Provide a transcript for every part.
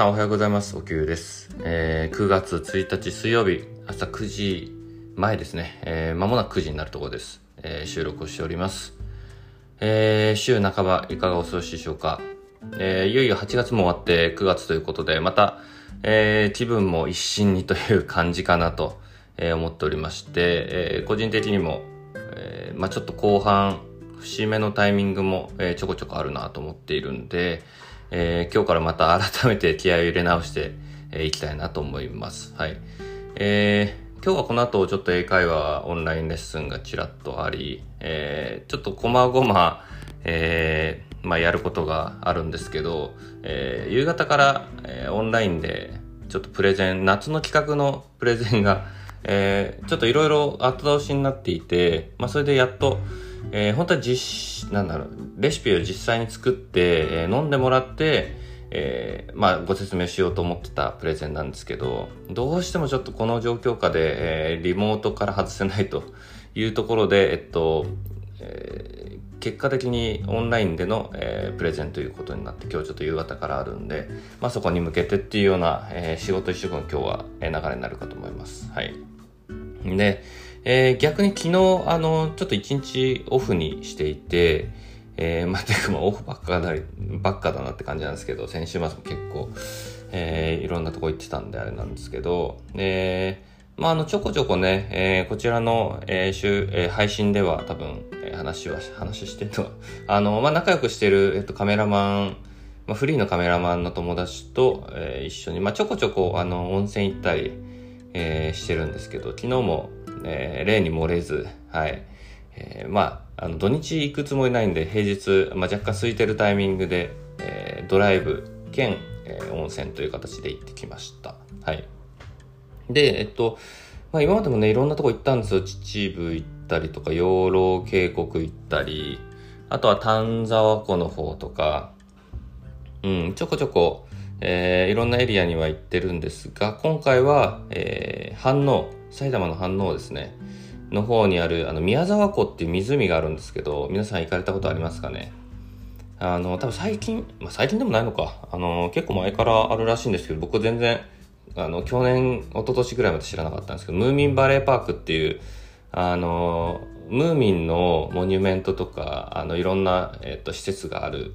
さんおはようございます。おきゅうです。えー、9月1日水曜日、朝9時前ですね。えー、間もなく9時になるところです。えー、収録をしております。えー、週半ばいかがお過ごしでしょうか。えー、いよいよ8月も終わって9月ということで、また、えー、気分も一新にという感じかなと、えー、思っておりまして、えー、個人的にも、えー、まあちょっと後半、節目のタイミングも、えー、ちょこちょこあるなと思っているんで、えー、今日からまた改めて気合を入れ直してい、えー、きたいなと思います。はい。えー、今日はこの後ちょっと英会話オンラインレッスンがちらっとあり、えー、ちょっとこまごま、えー、まあやることがあるんですけど、えー、夕方から、えー、オンラインでちょっとプレゼン、夏の企画のプレゼンが、えー、ちょっといろいろ後倒しになっていて、まあそれでやっと、えー、本当は実、なんだろう、レシピを実際に作って、えー、飲んでもらって、えー、まあ、ご説明しようと思ってたプレゼンなんですけど、どうしてもちょっとこの状況下で、えー、リモートから外せないというところで、えっと、えー、結果的にオンラインでの、えー、プレゼンということになって今日ちょっと夕方からあるんで、まあ、そこに向けてっていうような、えー、仕事一色の今日は、え、流れになるかと思います。はい。で、えー、逆に昨日、あの、ちょっと一日オフにしていて、えー、まあ、てかまあオフばっかだばっかだなって感じなんですけど、先週末も結構、えー、いろんなとこ行ってたんであれなんですけど、えー、まあ、あの、ちょこちょこね、えー、こちらの、えー、週、えー、配信では多分、えー、話は、話してるのは、あの、まあ、仲良くしてる、えっと、カメラマン、まあ、フリーのカメラマンの友達と、えー、一緒に、まあ、ちょこちょこ、あの、温泉行ったり、えー、してるんですけど、昨日も、えー、例に漏れず、はい。えー、まあ、あの、土日行くつもりないんで、平日、まあ、若干空いてるタイミングで、えー、ドライブ兼、えー、温泉という形で行ってきました。はい。で、えっと、まあ、今までもね、いろんなとこ行ったんですよ。秩父行ったりとか、養老渓谷行ったり、あとは丹沢湖の方とか、うん、ちょこちょこ、えー、いろんなエリアには行ってるんですが、今回は、えー、反応、埼玉の飯能ですね、の方にある、あの、宮沢湖っていう湖があるんですけど、皆さん行かれたことありますかね？あの、多分最近、まあ、最近でもないのか、あの、結構前からあるらしいんですけど、僕全然、あの、去年、一昨年ぐらいまで知らなかったんですけど、ムーミンバレーパークっていう、あの、ムーミンのモニュメントとか、あの、いろんな、えっと、施設がある、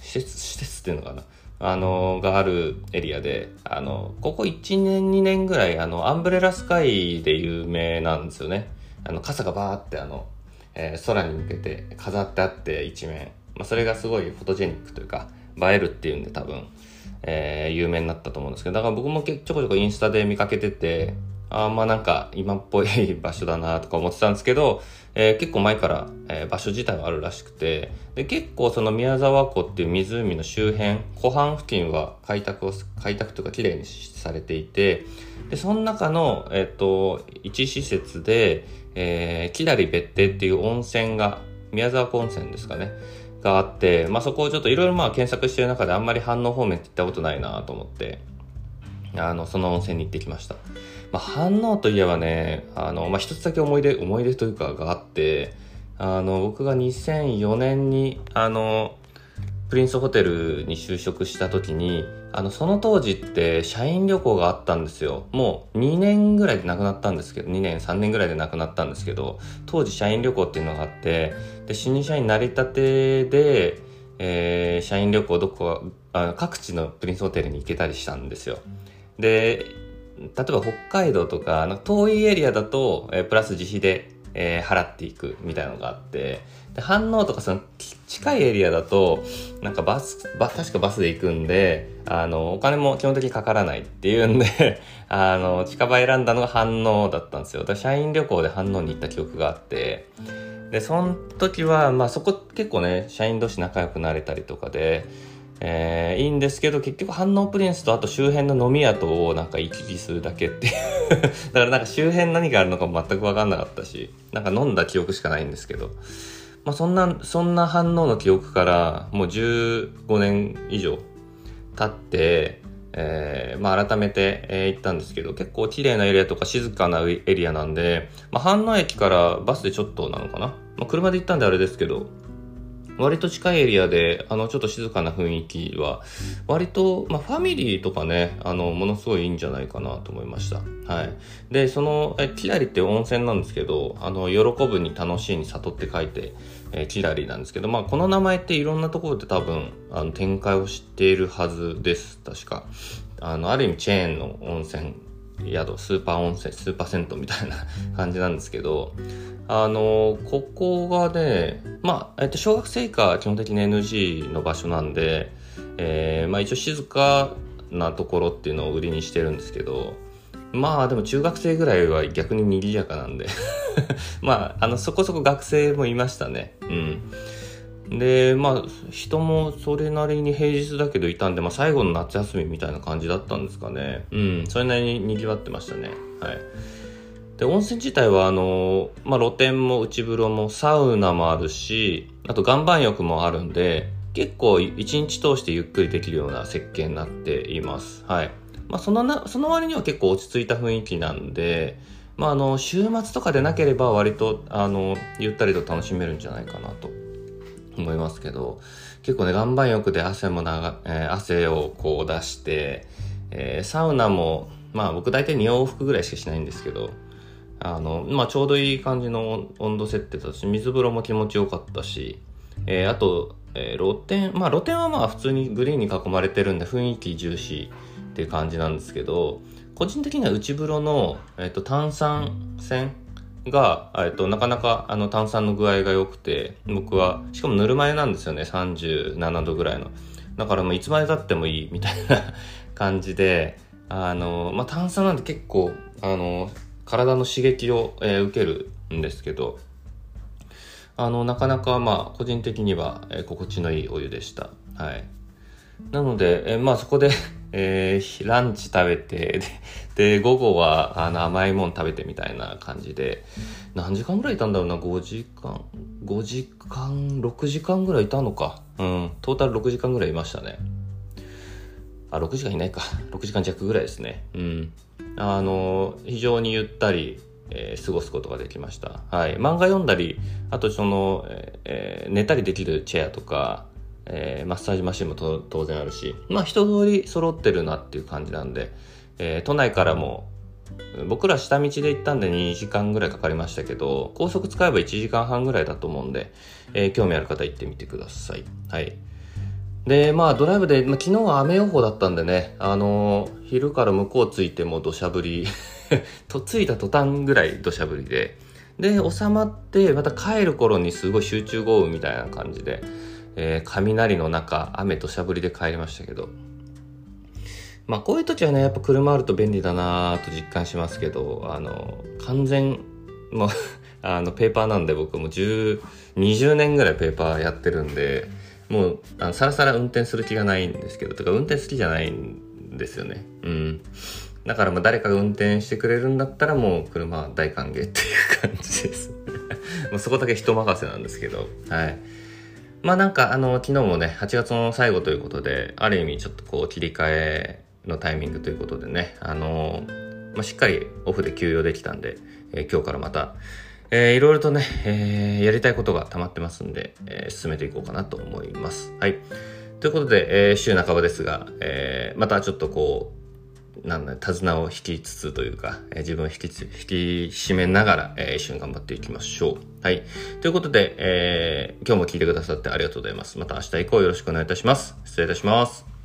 施設、施設っていうのかな？あの、があるエリアで、あの、ここ1年2年ぐらい、あの、アンブレラスカイで有名なんですよね。あの、傘がバーってあの、えー、空に向けて飾ってあって一面。まあ、それがすごいフォトジェニックというか、映えるっていうんで多分、えー、有名になったと思うんですけど、だから僕もちょこちょこインスタで見かけてて、あまあなんか今っぽい場所だなとか思ってたんですけど、えー、結構前から、えー、場所自体はあるらしくて、で、結構その宮沢湖っていう湖の周辺、湖畔付近は開拓を、開拓というか綺麗にされていて、で、その中の、えっ、ー、と、一施設で、えー、木り別邸っていう温泉が、宮沢湖温泉ですかね、があって、まあそこをちょっといろいろまあ検索してる中であんまり反応方面って行ったことないなと思って、あの、その温泉に行ってきました。まあ、反応といえばね、あの、まあ、一つだけ思い出、思い出というかがあって、あの、僕が2004年に、あの、プリンスホテルに就職した時に、あの、その当時って社員旅行があったんですよ。もう2年ぐらいで亡くなったんですけど、2年、3年ぐらいで亡くなったんですけど、当時社員旅行っていうのがあって、で、新入社員成り立てで、えー、社員旅行どこか、各地のプリンスホテルに行けたりしたんですよ。で、例えば北海道とか、遠いエリアだと、えー、プラス自費で、えー、払っていくみたいなのがあって、で、反応とかその近いエリアだと、なんかバス、バ確かバスで行くんで、あの、お金も基本的にかからないっていうんで あの、近場選んだのが反応だったんですよ。だから社員旅行で反応に行った記憶があって、で、その時は、まあそこ結構ね、社員同士仲良くなれたりとかで、えー、いいんですけど、結局反応プリンスとあと周辺の飲み屋とをなんか行き来するだけっていう だからなんか周辺何があるのか全く分かんなかったし、なんか飲んだ記憶しかないんですけど。まあそんな、そんな反応の記憶からもう15年以上経って、えー、まあ改めて、えー、行ったんですけど、結構綺麗なエリアとか静かなエリアなんで、まあ反応駅からバスでちょっとなのかなまあ車で行ったんであれですけど、割と近いエリアで、あの、ちょっと静かな雰囲気は、割と、まあ、ファミリーとかね、あの、ものすごいいいんじゃないかなと思いました。はい。で、その、え、キラリって温泉なんですけど、あの、喜ぶに楽しいに悟って書いて、えキラリなんですけど、まあ、この名前っていろんなところで多分、あの、展開をしているはずです。確か。あの、ある意味チェーンの温泉宿、スーパー温泉、スーパー銭湯みたいな 感じなんですけど、あの、ここがね、まあ、えっと、小学生以下基本的に NG の場所なんで、えー、まあ一応静かなところっていうのを売りにしてるんですけど、まあでも中学生ぐらいは逆に賑やかなんで まあ、あの、そこそこ学生もいましたね。うん。で、まあ、人もそれなりに平日だけどいたんで、まあ、最後の夏休みみたいな感じだったんですかね。うん、それなりに賑わってましたね。はい。で、温泉自体は、あの、まあ、露天も内風呂もサウナもあるし、あと岩盤浴もあるんで、結構一日通してゆっくりできるような設計になっています。はい。まあ、そのな、その割には結構落ち着いた雰囲気なんで、まあ、あの、週末とかでなければ割と、あの、ゆったりと楽しめるんじゃないかなと思いますけど、結構ね、岩盤浴で汗も長、えー、汗をこう出して、えー、サウナも、まあ僕大体2往復ぐらいしかしないんですけど、あの、まあちょうどいい感じの温度設定だし、水風呂も気持ちよかったし、えー、あと、えー、露天、まあ露天はまあ普通にグリーンに囲まれてるんで雰囲気重視っていう感じなんですけど、個人的には内風呂の、えっ、ー、と炭酸泉が、えっと、なかなかあの炭酸の具合が良くて、僕は、しかもぬるま湯なんですよね、37度ぐらいの。だからもういつまで経ってもいいみたいな 感じで、あの、まあ、炭酸なんて結構、あの、体の刺激を、えー、受けるんですけど、あの、なかなかまあ、個人的には、えー、心地のいいお湯でした。はい。なので、えー、まあそこでえー、ランチ食べて、で、午後はあの甘いもん食べてみたいな感じで、何時間ぐらいいたんだろうな、5時間、5時間、6時間ぐらいいたのか。うん、トータル6時間ぐらいいましたね。あ、6時間いないか。6時間弱ぐらいですね。うん。あの、非常にゆったり、えー、過ごすことができました。はい。漫画読んだり、あとその、えー、寝たりできるチェアとか、えー、マッサージマシンも当然あるし、まあ一通り揃ってるなっていう感じなんで、えー、都内からも、僕ら下道で行ったんで2時間ぐらいかかりましたけど、高速使えば1時間半ぐらいだと思うんで、えー、興味ある方行ってみてください。はい。で、まあドライブで、まあ、昨日は雨予報だったんでね、あのー、昼から向こう着いても土砂降り、と着いた途端ぐらい土砂降りで、で、収まって、また帰る頃にすごい集中豪雨みたいな感じで、えー、雷の中、雨としゃぶりで帰りましたけど。まあこういう時はね、やっぱ車あると便利だなと実感しますけど、あの、完全、もう あの、ペーパーなんで僕も10、20年ぐらいペーパーやってるんで、もう、あのさらさら運転する気がないんですけど、とか運転好きじゃないんですよね。うん。だからもう誰かが運転してくれるんだったらもう車大歓迎っていう感じです。もうそこだけ人任せなんですけど、はい。まあなんかあの昨日もね8月の最後ということである意味ちょっとこう切り替えのタイミングということでねあの、まあ、しっかりオフで休養できたんで、えー、今日からまた、えー、いろいろとね、えー、やりたいことが溜まってますんで、えー、進めていこうかなと思います。はい。ということで、えー、週半ばですが、えー、またちょっとこうなんだ、手綱を引きつつというか、えー、自分を引きつ引き締めながら、えー、一緒に頑張っていきましょう。はい。ということで、えー、今日も聞いてくださってありがとうございます。また明日以降よろしくお願いいたします。失礼いたします。